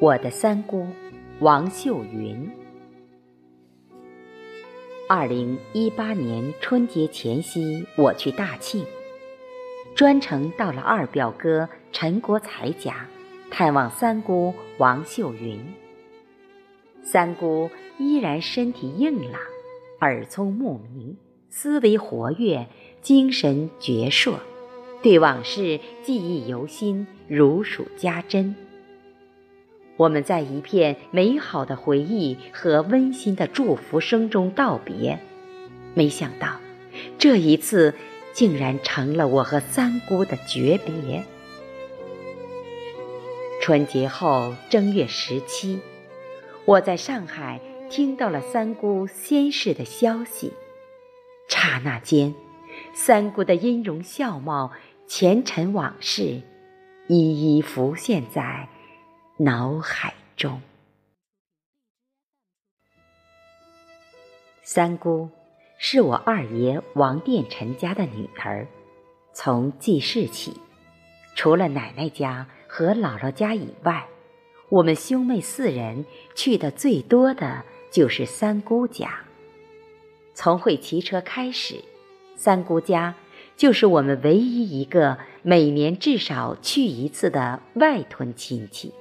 我的三姑王秀云。二零一八年春节前夕，我去大庆，专程到了二表哥陈国才家，探望三姑王秀云。三姑依然身体硬朗，耳聪目明，思维活跃，精神矍铄，对往事记忆犹新，如数家珍。我们在一片美好的回忆和温馨的祝福声中道别，没想到，这一次竟然成了我和三姑的诀别。春节后正月十七，我在上海听到了三姑仙逝的消息，刹那间，三姑的音容笑貌、前尘往事，一一浮现在。脑海中，三姑是我二爷王殿臣家的女儿。从记事起，除了奶奶家和姥姥家以外，我们兄妹四人去的最多的就是三姑家。从会骑车开始，三姑家就是我们唯一一个每年至少去一次的外屯亲戚。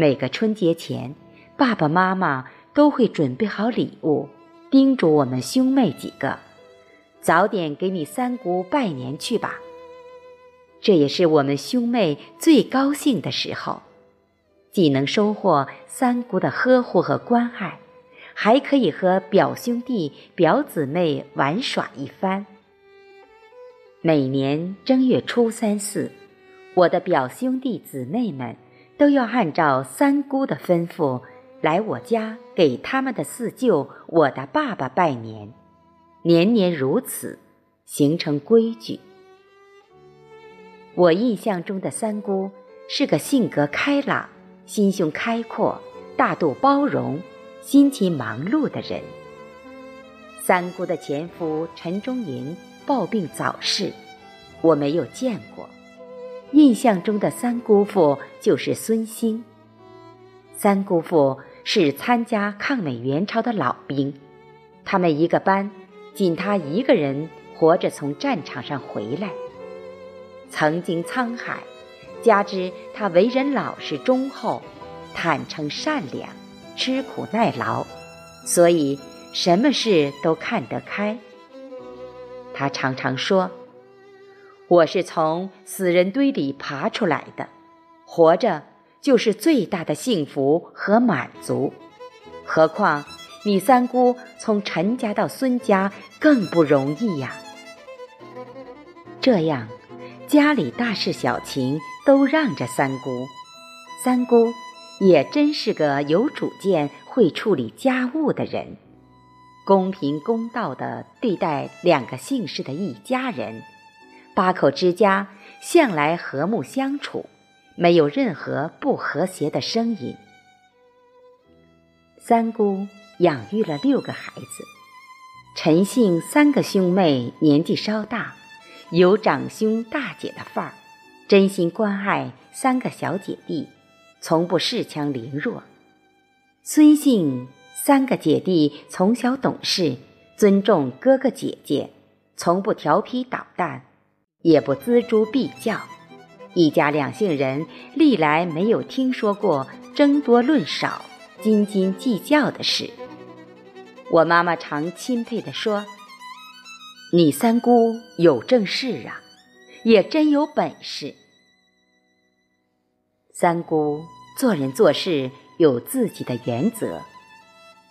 每个春节前，爸爸妈妈都会准备好礼物，叮嘱我们兄妹几个：“早点给你三姑拜年去吧。”这也是我们兄妹最高兴的时候，既能收获三姑的呵护和关爱，还可以和表兄弟、表姊妹玩耍一番。每年正月初三四，我的表兄弟姊妹们。都要按照三姑的吩咐来我家给他们的四舅、我的爸爸拜年，年年如此，形成规矩。我印象中的三姑是个性格开朗、心胸开阔、大度包容、辛勤忙碌的人。三姑的前夫陈忠营暴病早逝，我没有见过。印象中的三姑父就是孙兴。三姑父是参加抗美援朝的老兵，他们一个班，仅他一个人活着从战场上回来。曾经沧海，加之他为人老实忠厚、坦诚善良、吃苦耐劳，所以什么事都看得开。他常常说。我是从死人堆里爬出来的，活着就是最大的幸福和满足。何况你三姑从陈家到孙家更不容易呀。这样，家里大事小情都让着三姑，三姑也真是个有主见、会处理家务的人，公平公道的对待两个姓氏的一家人。八口之家向来和睦相处，没有任何不和谐的声音。三姑养育了六个孩子，陈姓三个兄妹年纪稍大，有长兄大姐的范儿，真心关爱三个小姐弟，从不恃强凌弱。孙姓三个姐弟从小懂事，尊重哥哥姐姐，从不调皮捣蛋。也不锱铢必较，一家两姓人历来没有听说过争多论少、斤斤计较的事。我妈妈常钦佩地说：“你三姑有正事啊，也真有本事。”三姑做人做事有自己的原则，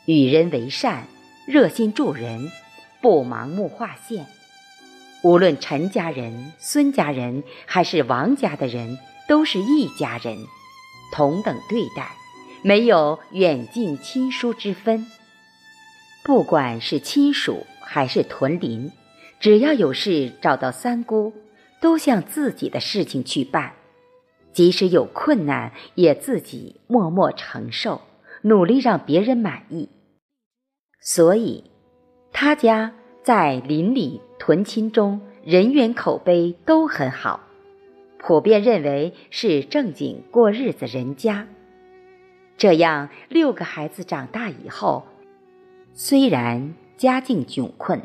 与人为善，热心助人，不盲目划线。无论陈家人、孙家人还是王家的人，都是一家人，同等对待，没有远近亲疏之分。不管是亲属还是屯邻，只要有事找到三姑，都像自己的事情去办，即使有困难，也自己默默承受，努力让别人满意。所以，他家。在邻里屯亲中，人缘口碑都很好。普遍认为是正经过日子人家。这样，六个孩子长大以后，虽然家境窘困，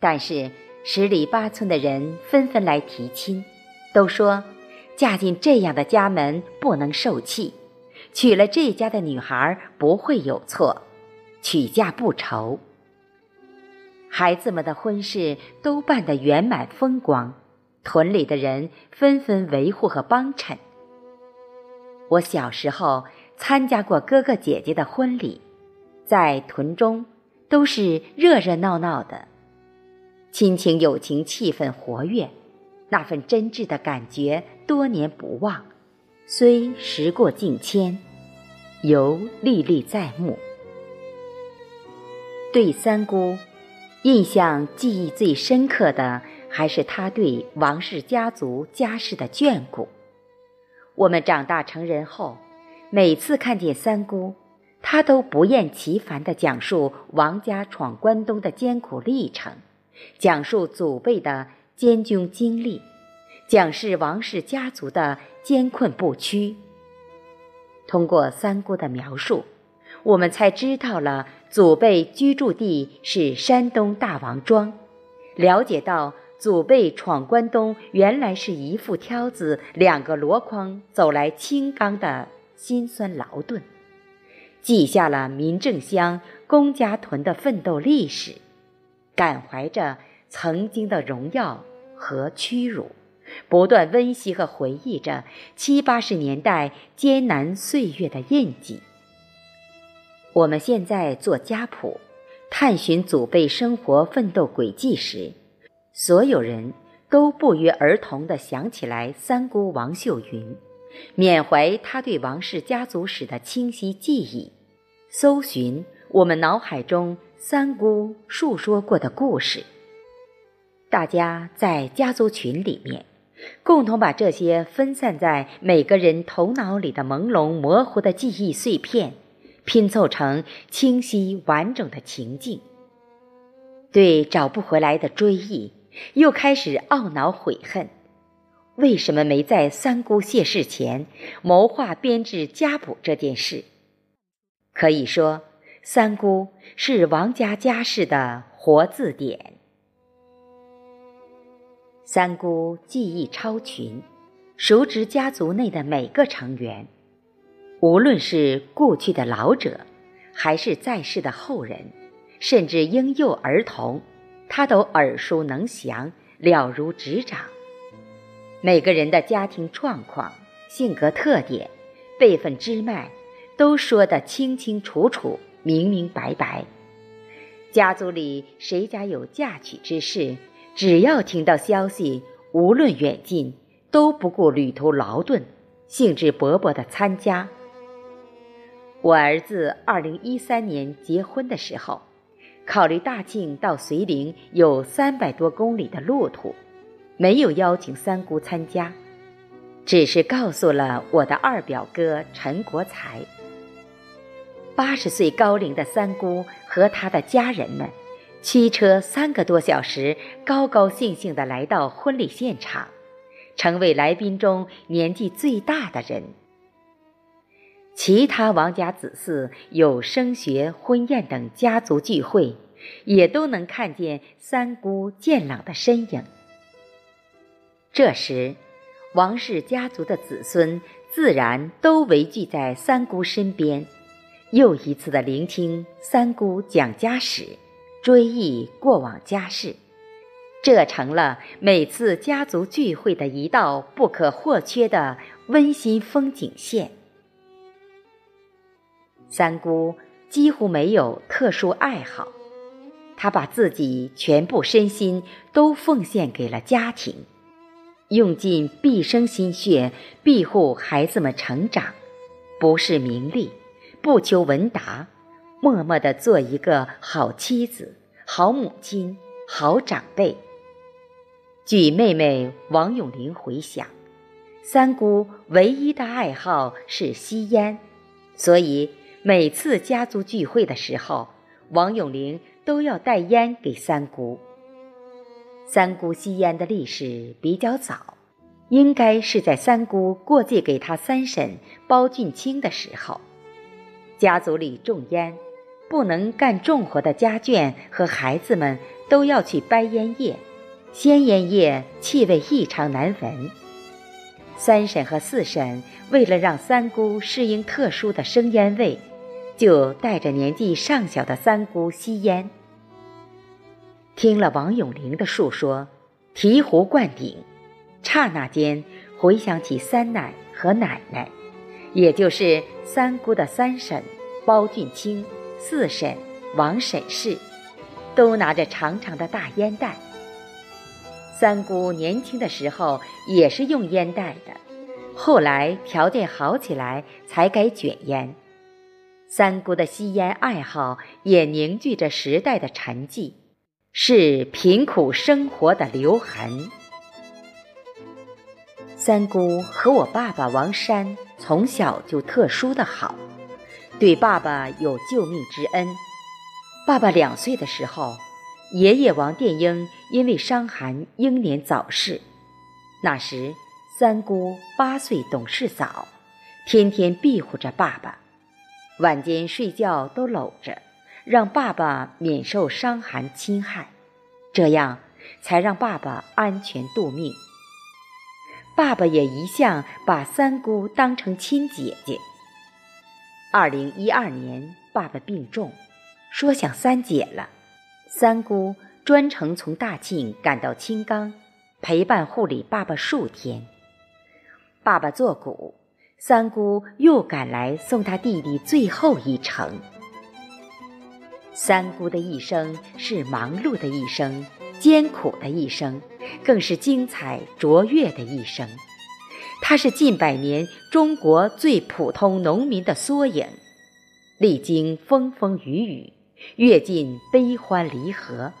但是十里八村的人纷纷来提亲，都说嫁进这样的家门不能受气，娶了这家的女孩不会有错，娶嫁不愁。孩子们的婚事都办得圆满风光，屯里的人纷纷维护和帮衬。我小时候。参加过哥哥姐姐的婚礼，在屯中都是热热闹闹的，亲情友情气氛活跃，那份真挚的感觉多年不忘，虽时过境迁，犹历历在目。对三姑，印象记忆最深刻的还是他对王氏家族家世的眷顾。我们长大成人后。每次看见三姑，她都不厌其烦地讲述王家闯关东的艰苦历程，讲述祖辈的艰窘经历，讲述王氏家族的艰困不屈。通过三姑的描述，我们才知道了祖辈居住地是山东大王庄，了解到祖辈闯关东原来是一副挑子两个箩筐走来青冈的。辛酸劳顿，记下了民政乡公家屯的奋斗历史，感怀着曾经的荣耀和屈辱，不断温习和回忆着七八十年代艰难岁月的印记。我们现在做家谱，探寻祖辈生活奋斗轨迹时，所有人都不约而同地想起来三姑王秀云。缅怀她对王氏家族史的清晰记忆，搜寻我们脑海中三姑述说过的故事。大家在家族群里面，共同把这些分散在每个人头脑里的朦胧模糊的记忆碎片，拼凑成清晰完整的情境。对找不回来的追忆，又开始懊恼悔恨。为什么没在三姑谢世前谋划编制家谱这件事？可以说，三姑是王家家世的活字典。三姑技艺超群，熟知家族内的每个成员，无论是故去的老者，还是在世的后人，甚至婴幼儿童，他都耳熟能详，了如指掌。每个人的家庭状况、性格特点、辈分支脉，都说得清清楚楚、明明白白。家族里谁家有嫁娶之事，只要听到消息，无论远近，都不顾旅途劳顿，兴致勃勃地参加。我儿子二零一三年结婚的时候，考虑大庆到绥宁有三百多公里的路途。没有邀请三姑参加，只是告诉了我的二表哥陈国才。八十岁高龄的三姑和他的家人们，驱车三个多小时，高高兴兴地来到婚礼现场，成为来宾中年纪最大的人。其他王家子嗣有升学、婚宴等家族聚会，也都能看见三姑健朗的身影。这时，王氏家族的子孙自然都围聚在三姑身边，又一次的聆听三姑讲家史，追忆过往家事，这成了每次家族聚会的一道不可或缺的温馨风景线。三姑几乎没有特殊爱好，她把自己全部身心都奉献给了家庭。用尽毕生心血庇护孩子们成长，不是名利，不求闻达，默默的做一个好妻子、好母亲、好长辈。据妹妹王永玲回想，三姑唯一的爱好是吸烟，所以每次家族聚会的时候，王永玲都要带烟给三姑。三姑吸烟的历史比较早，应该是在三姑过继给他三婶包俊清的时候。家族里种烟，不能干重活的家眷和孩子们都要去掰烟叶，鲜烟叶气味异常难闻。三婶和四婶为了让三姑适应特殊的生烟味，就带着年纪尚小的三姑吸烟。听了王永龄的述说，醍醐灌顶，刹那间回想起三奶和奶奶，也就是三姑的三婶包俊清、四婶王婶氏，都拿着长长的大烟袋。三姑年轻的时候也是用烟袋的，后来条件好起来才改卷烟。三姑的吸烟爱好也凝聚着时代的沉寂，是贫苦生活的留痕。三姑和我爸爸王山从小就特殊的好，对爸爸有救命之恩。爸爸两岁的时候。爷爷王殿英因为伤寒英年早逝，那时三姑八岁懂事早，天天庇护着爸爸，晚间睡觉都搂着，让爸爸免受伤寒侵害，这样才让爸爸安全度命。爸爸也一向把三姑当成亲姐姐。二零一二年，爸爸病重，说想三姐了。三姑专程从大庆赶到青冈，陪伴护理爸爸数天。爸爸作古，三姑又赶来送他弟弟最后一程。三姑的一生是忙碌的一生，艰苦的一生，更是精彩卓越的一生。她是近百年中国最普通农民的缩影，历经风风雨雨。阅尽悲欢离合，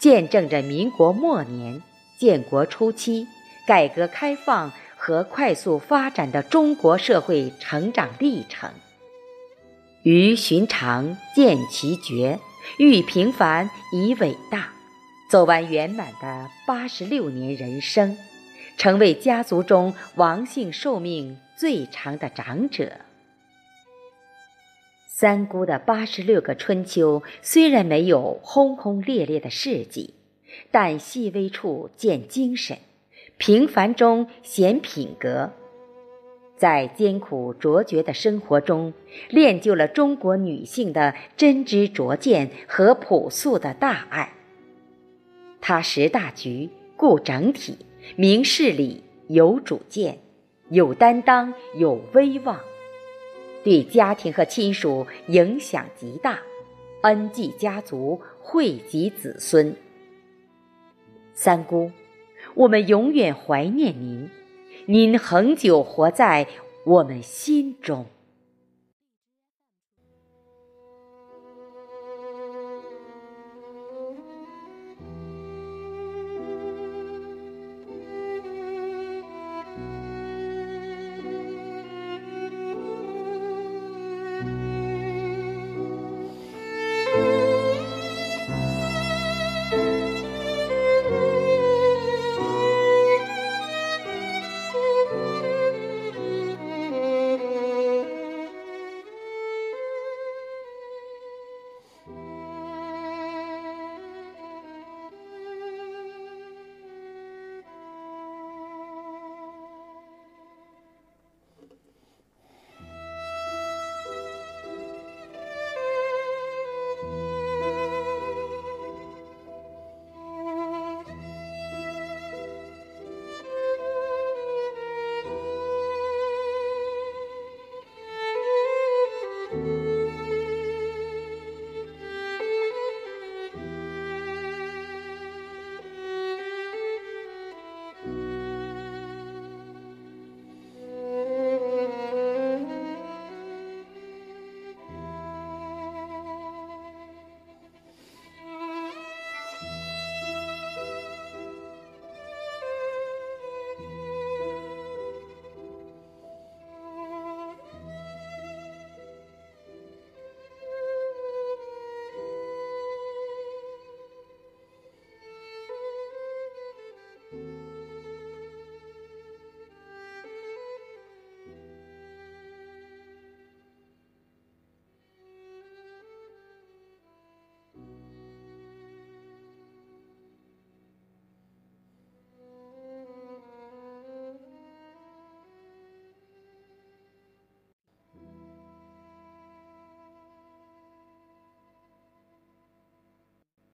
见证着民国末年、建国初期、改革开放和快速发展的中国社会成长历程。于寻常见奇绝，遇平凡以伟大，走完圆满的八十六年人生，成为家族中王姓寿命最长的长者。三姑的八十六个春秋虽然没有轰轰烈烈的事迹，但细微处见精神，平凡中显品格，在艰苦卓绝的生活中，练就了中国女性的真知灼见和朴素的大爱。她识大局、顾整体、明事理、有主见、有担当、有威望。对家庭和亲属影响极大，恩济家族，惠及子孙。三姑，我们永远怀念您，您恒久活在我们心中。